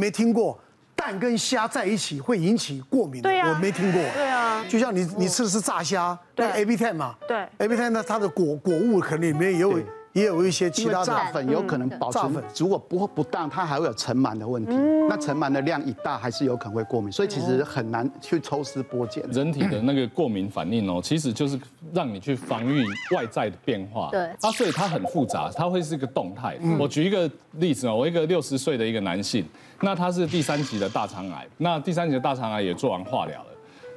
没听过蛋跟虾在一起会引起过敏的，我没听过。对啊，就像你你吃的是炸虾，那 A B 10嘛，对。A B 10呢，它的果果物可能里面也有。也有一些其他的炸粉有可能保存，如果不不当，它还会有尘螨的问题。那尘螨的量一大，还是有可能会过敏，所以其实很难去抽丝剥茧。人体的那个过敏反应哦，其实就是让你去防御外在的变化。对，啊，所以它很复杂，它会是一个动态。我举一个例子哦，我一个六十岁的一个男性，那他是第三级的大肠癌，那第三级的大肠癌也做完化疗了，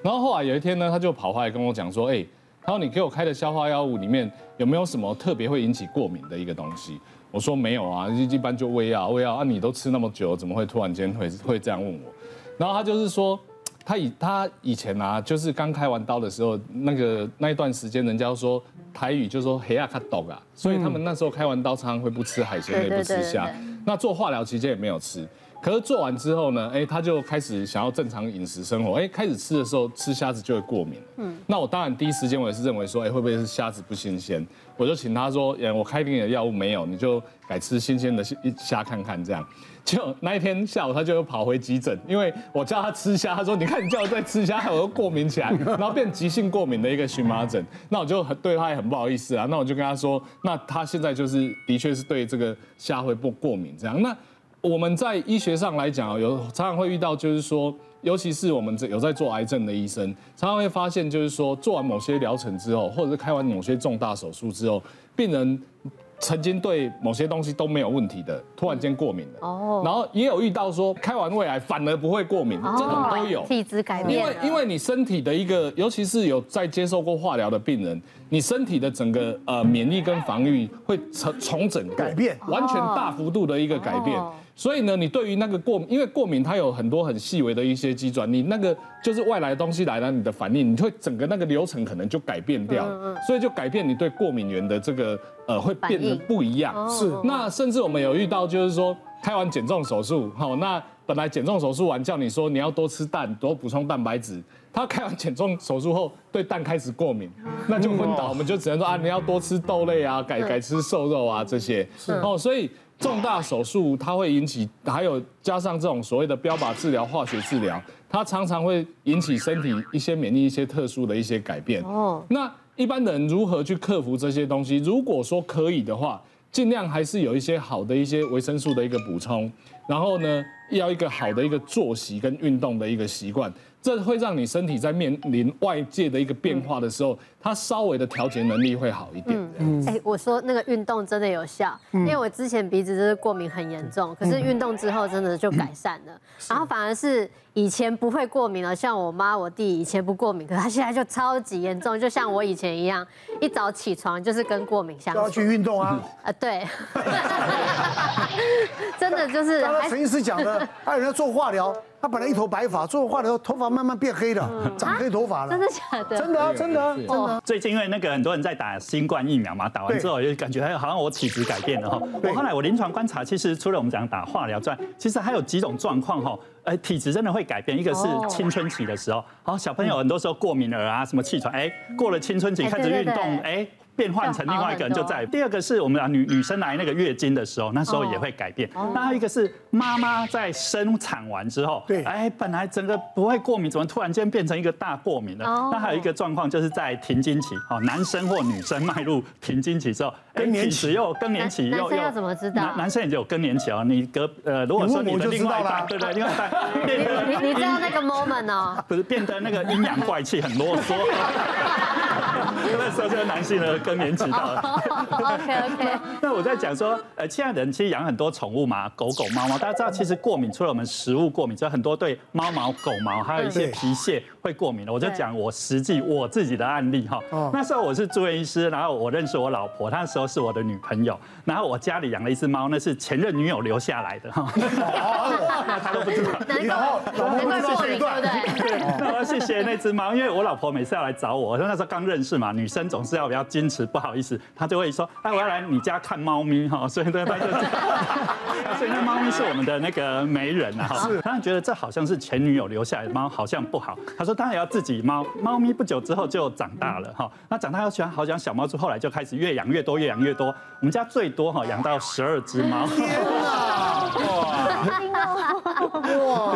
然后后来有一天呢，他就跑回来跟我讲说，哎。他说：“你给我开的消化药物里面有没有什么特别会引起过敏的一个东西？”我说：“没有啊，一一般就胃药，胃药啊，你都吃那么久，怎么会突然间会会这样问我？”然后他就是说，他以他以前啊，就是刚开完刀的时候，那个那一段时间，人家说台语就说黑亚卡抖啊，所以他们那时候开完刀常常会不吃海鲜，也不吃虾。那做化疗期间也没有吃。可是做完之后呢，哎，他就开始想要正常饮食生活，哎，开始吃的时候吃虾子就会过敏。嗯，那我当然第一时间我也是认为说，哎，会不会是虾子不新鲜？我就请他说，哎，我开给你的药物没有，你就改吃新鲜的虾看看这样。就那一天下午他就又跑回急诊，因为我叫他吃虾，他说你看你叫我再吃虾，我又过敏起来，然后变急性过敏的一个荨麻疹。那我就很对他也很不好意思啊，那我就跟他说，那他现在就是的确是对这个虾会不过敏这样。那我们在医学上来讲，有常常会遇到，就是说，尤其是我们这有在做癌症的医生，常常会发现，就是说，做完某些疗程之后，或者是开完某些重大手术之后，病人曾经对某些东西都没有问题的，突然间过敏了。哦。然后也有遇到说，开完胃癌反而不会过敏，这种都有。体质改变。因为因为你身体的一个，尤其是有在接受过化疗的病人，你身体的整个呃免疫跟防御会重重整改变，完全大幅度的一个改变。所以呢，你对于那个过敏，因为过敏它有很多很细微的一些机转，你那个就是外来的东西来了，你的反应，你会整个那个流程可能就改变掉，所以就改变你对过敏源的这个呃会变得不一样。是，那甚至我们有遇到就是说开完减重手术，好，那本来减重手术完叫你说你要多吃蛋，多补充蛋白质，他开完减重手术后对蛋开始过敏，那就昏倒，我们就只能说啊你要多吃豆类啊，改改吃瘦肉啊这些，哦，所以。重大手术它会引起，还有加上这种所谓的标靶治疗、化学治疗，它常常会引起身体一些免疫一些特殊的一些改变。哦，那一般人如何去克服这些东西？如果说可以的话，尽量还是有一些好的一些维生素的一个补充，然后呢，要一个好的一个作息跟运动的一个习惯。这会让你身体在面临外界的一个变化的时候，它稍微的调节能力会好一点。嗯，哎，我说那个运动真的有效，因为我之前鼻子就是过敏很严重，可是运动之后真的就改善了，然后反而是以前不会过敏了，像我妈我弟以前不过敏，可是他现在就超级严重，就像我以前一样，一早起床就是跟过敏相关。要去运动啊！啊，对，真的就是。刚刚陈医师讲的，他有人做化疗。他本来一头白发，做化疗头发慢慢变黑了，长黑头发了。真的假的？真的啊，真的啊，真的。最近因为那个很多人在打新冠疫苗嘛，打完之后就感觉好像我体质改变了哈。我后来我临床观察，其实除了我们讲打化疗之外，其实还有几种状况哈，哎，体质真的会改变。一个是青春期的时候，好，小朋友很多时候过敏儿啊，什么气喘，哎，过了青春期开始运动，哎。变换成另外一个人就在。第二个是我们啊女女生来那个月经的时候，那时候也会改变。那还有一个是妈妈在生产完之后，对，哎，本来整个不会过敏，怎么突然间变成一个大过敏了？那还有一个状况就是在停经期，哦，男生或女生迈入停经期之后，更年期又更年期又又。怎么知道？男男生也就有更年期哦。你隔呃，如果说你的另外一半，对对，另外你你知道那个 moment 哦？不是变得那个阴阳怪气，很啰嗦。那时候这个男性的更年期到了。OK OK。那我在讲说，呃，现在人其实养很多宠物嘛，狗狗、猫猫。大家知道，其实过敏除了我们食物过敏之外，很多对猫毛、狗毛，还有一些皮屑会过敏的。我就讲我实际我自己的案例哈。那时候我是住院医师，然后我认识我老婆，她那时候是我的女朋友。然后我家里养了一只猫，那是前任女友留下来的哈。那她都不知道。那我要谢谢那只猫，因为我老婆每次要来找我，我说那时候刚认识嘛，女生总是要比较矜持，不好意思，她就会说，哎，我要来你家看猫咪哈，所以对，她就，所以那猫咪是我们的那个媒人啊，哈，他觉得这好像是前女友留下来的猫，好像不好，他说当然要自己猫，猫咪不久之后就长大了哈，那长大要喜欢好像小猫之，后来就开始越养越多，越养越多，我们家最多哈养到十二只猫。天哪！哇！哇，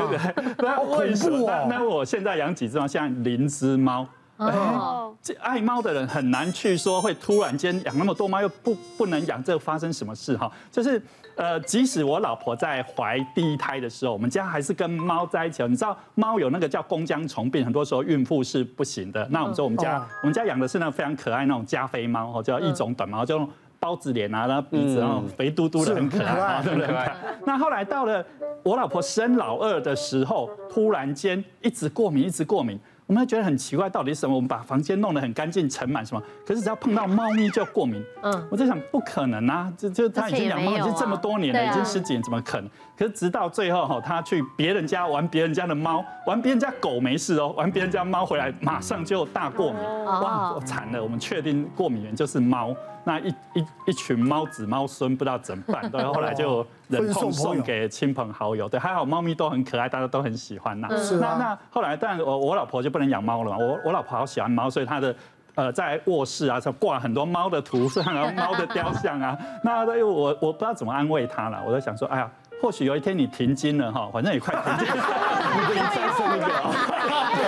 那为什么？那那我现在养几只猫，像零只猫。哦，这爱猫的人很难去说会突然间养那么多猫又不不能养，这发生什么事哈？就是呃，即使我老婆在怀第一胎的时候，我们家还是跟猫在一起。你知道猫有那个叫弓浆虫病，很多时候孕妇是不行的。那我们说我们家我们家养的是那个非常可爱那种加菲猫哦，叫一种短毛，就包子脸啊，然后鼻子然后肥嘟嘟的，很可爱，对不对？那后来到了我老婆生老二的时候，突然间一直过敏，一直过敏。我们还觉得很奇怪，到底是什么？我们把房间弄得很干净，盛满什么？可是只要碰到猫咪就过敏。嗯，我在想，不可能啊！这就他已经养猫已经这么多年了，已经十几年，怎么可能？可是直到最后哈，他去别人家玩别人家的猫，玩别人家狗没事哦，玩别人家猫回来马上就大过敏。哇，惨了！我们确定过敏源就是猫。那一一一群猫子猫孙不知道怎么办，对，后来就忍痛送给亲朋好友。对，还好猫咪都很可爱，大家都很喜欢呐。是那那后来，但我我老婆就不能养猫了嘛。我我老婆好喜欢猫，所以她的呃在卧室啊，就挂很多猫的图像，然 后猫的雕像啊。那我我不知道怎么安慰她了，我在想说，哎呀，或许有一天你停经了哈，反正也快停经了，你再生一个。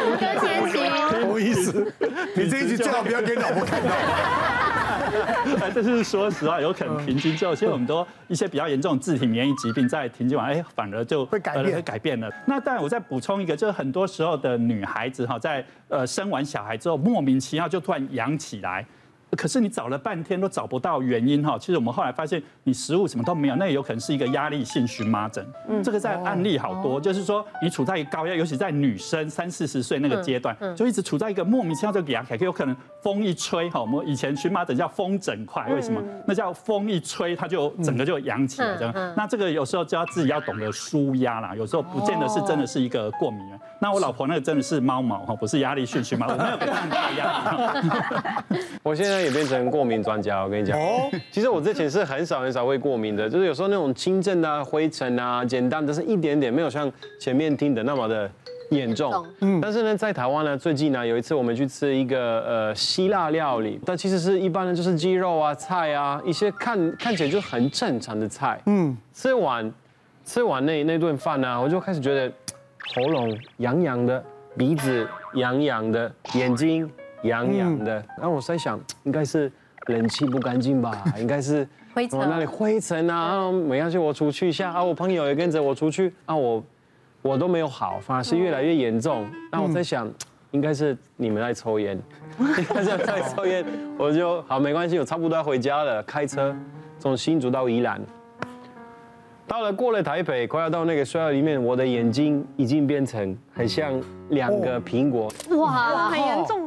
五个前情，不好意思，你这一句最好不要给老婆看到。这是说实话，有可能停经之后，其实我们都一些比较严重的自体免疫疾病，在停经完，哎，反而就会改变，会改变了。那当然，我再补充一个，就是很多时候的女孩子哈，在呃生完小孩之后，莫名其妙就突然痒起来。可是你找了半天都找不到原因哈，其实我们后来发现你食物什么都没有，那也有可能是一个压力性荨麻疹。嗯，这个在案例好多，就是说你处在一个高压，尤其在女生三四十岁那个阶段，就一直处在一个莫名其妙就痒起来，有可能风一吹哈，我们以前荨麻疹叫风疹块，为什么？那叫风一吹它就整个就扬起来这样。那这个有时候就要自己要懂得舒压啦，有时候不见得是真的是一个过敏源。那我老婆那个真的是猫毛哈，不是压力性荨麻疹，我没有给她很大压力。我现在。也变成过敏专家，我跟你讲。其实我之前是很少很少会过敏的，就是有时候那种轻症啊、灰尘啊，简单的是一点点，没有像前面听的那么的严重。嗯。但是呢，在台湾呢，最近呢，有一次我们去吃一个呃希腊料理，但其实是一般的，就是鸡肉啊、菜啊，一些看看起来就很正常的菜。嗯。吃完吃完那那顿饭呢，我就开始觉得喉咙痒痒的，鼻子痒痒的，眼睛。痒痒的，然后我在想，应该是冷气不干净吧，应该是灰尘，那里灰尘啊，没关系，我出去一下啊，我朋友也跟着我出去啊，我我都没有好，反而是越来越严重。那我在想，应该是你们在抽烟，应该是在抽烟，我就好没关系，我差不多要回家了，开车从新竹到宜兰。到了过了台北，快要到那个隧道里面，我的眼睛已经变成很像两个苹果。哇，很严重哎，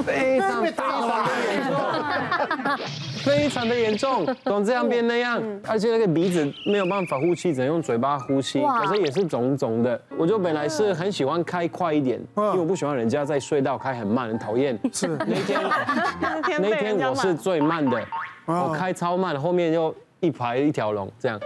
非常非常的严重，非常的严重，从这样变那样，而且那个鼻子没有办法呼吸，只能用嘴巴呼吸，可是也是肿肿的。我就本来是很喜欢开快一点，因为我不喜欢人家在隧道开很慢，很讨厌。是。那天，那天我是最慢的，我开超慢，后面又。一排一条龙这样，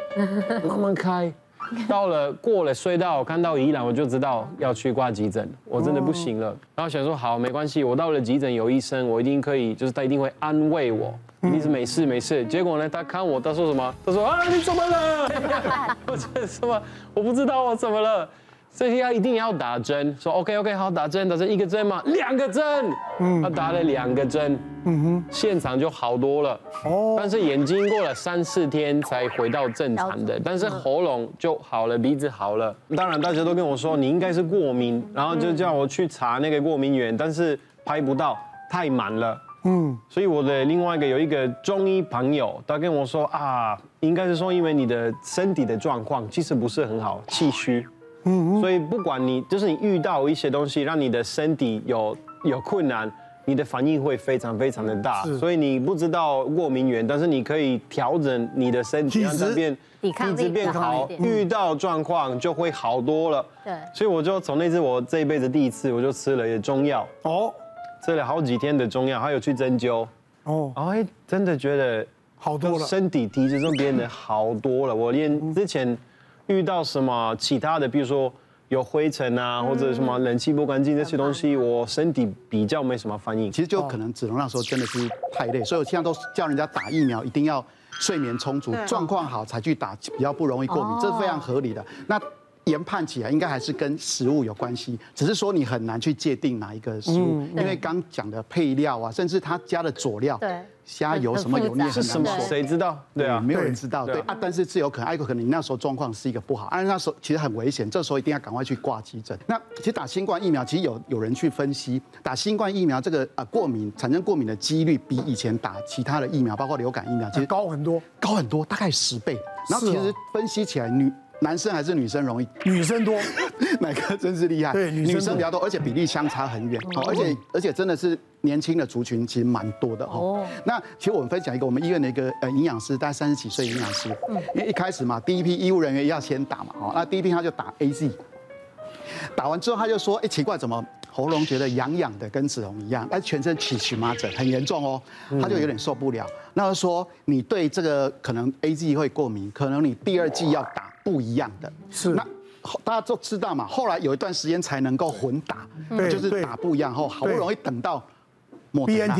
慢慢开，到了过了隧道，看到宜兰，我就知道要去挂急诊，我真的不行了。然后想说好，没关系，我到了急诊有医生，我一定可以，就是他一定会安慰我，一定是没事没事。结果呢，他看我，他说什么？他说啊，你怎么了？我说什么？我不知道我怎么了。这些要一定要打针，说 OK OK 好，打针，打针一个针嘛？两个针，嗯，他打了两个针，嗯哼，现场就好多了，哦，但是眼睛过了三四天才回到正常的，但是喉咙就好了，鼻子好了。当然大家都跟我说你应该是过敏，然后就叫我去查那个过敏源，但是拍不到，太满了，嗯，所以我的另外一个有一个中医朋友，他跟我说啊，应该是说因为你的身体的状况其实不是很好，气虚。嗯，所以不管你就是你遇到一些东西，让你的身体有有困难，你的反应会非常非常的大。所以你不知道过敏源，但是你可以调整你的身体，让它变体质变好，遇到状况就会好多了。对，所以我就从那次我这一辈子第一次，我就吃了一中药哦，吃了好几天的中药，还有去针灸哦，哎，真的觉得好多了，身体体质就变得好多了。我连之前。遇到什么其他的，比如说有灰尘啊，或者什么冷气不干净这些东西，我身体比较没什么反应。其实就可能只能那时候真的是太累，所以我现在都叫人家打疫苗，一定要睡眠充足，状况好才去打，比较不容易过敏，这是非常合理的。那研判起来应该还是跟食物有关系，只是说你很难去界定哪一个食物，因为刚讲的配料啊，甚至他加的佐料，对，虾油什么油腻是什么？谁知道？对啊，没有人知道。对啊，但是是有可能，有可能你那时候状况是一个不好，啊，那时候其实很危险，这时候一定要赶快去挂急诊。那其实打新冠疫苗，其实有有人去分析，打新冠疫苗这个啊过敏产生过敏的几率比以前打其他的疫苗，包括流感疫苗，其实高很多，高很多，大概十倍。然后其实分析起来女。男生还是女生容易？女生多，哪个真是厉害？对，女生比较多，而且比例相差很远。哦，而且而且真的是年轻的族群其实蛮多的哦。那其实我们分享一个我们医院的一个呃营养师，大概三十几岁营养师。嗯。因为一开始嘛，第一批医务人员要先打嘛，哦，那第一批他就打 AZ，打完之后他就说，哎，奇怪，怎么喉咙觉得痒痒的，跟子红一样，但，全身起荨麻疹，很严重哦。他就有点受不了，那就说你对这个可能 AZ 会过敏，可能你第二季要打。不一样的，是。那大家都知道嘛。后来有一段时间才能够混打，就是打不一样后，好不容易等到莫德纳，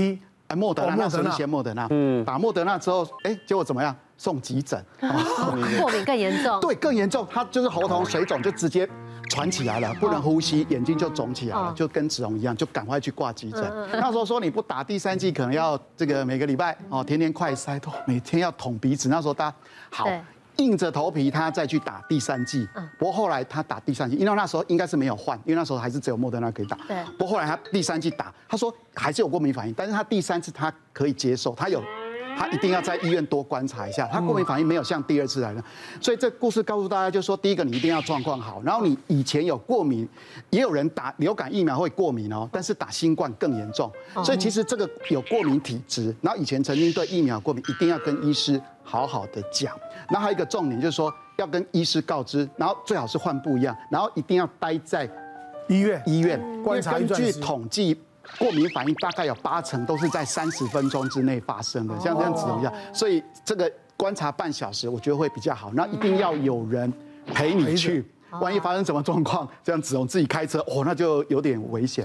哎，莫德纳那时候先莫德纳，嗯，打莫德纳之后，哎，结果怎么样？送急诊，过敏更严重，对，更严重，他就是喉头水肿，就直接喘起来了，不能呼吸，眼睛就肿起来了，就跟子龙一样，就赶快去挂急诊。那时候说你不打第三剂，可能要这个每个礼拜哦，天天快塞，都每天要捅鼻子。那时候大家好。硬着头皮，他再去打第三剂。不过后来他打第三剂，因为那时候应该是没有换，因为那时候还是只有莫德纳可以打。对。不过后来他第三剂打，他说还是有过敏反应，但是他第三次他可以接受，他有，他一定要在医院多观察一下，他过敏反应没有像第二次来的。所以这故事告诉大家，就是说第一个你一定要状况好，然后你以前有过敏，也有人打流感疫苗会过敏哦，但是打新冠更严重。所以其实这个有过敏体质，然后以前曾经对疫苗过敏，一定要跟医师好好的讲。然后还有一个重点就是说，要跟医师告知，然后最好是换不一样，然后一定要待在医院医院观察。根据统计，过敏反应大概有八成都是在三十分钟之内发生的，像这样子一样。所以这个观察半小时，我觉得会比较好。那一定要有人陪你去，万一发生什么状况，这样子我自己开车哦，那就有点危险。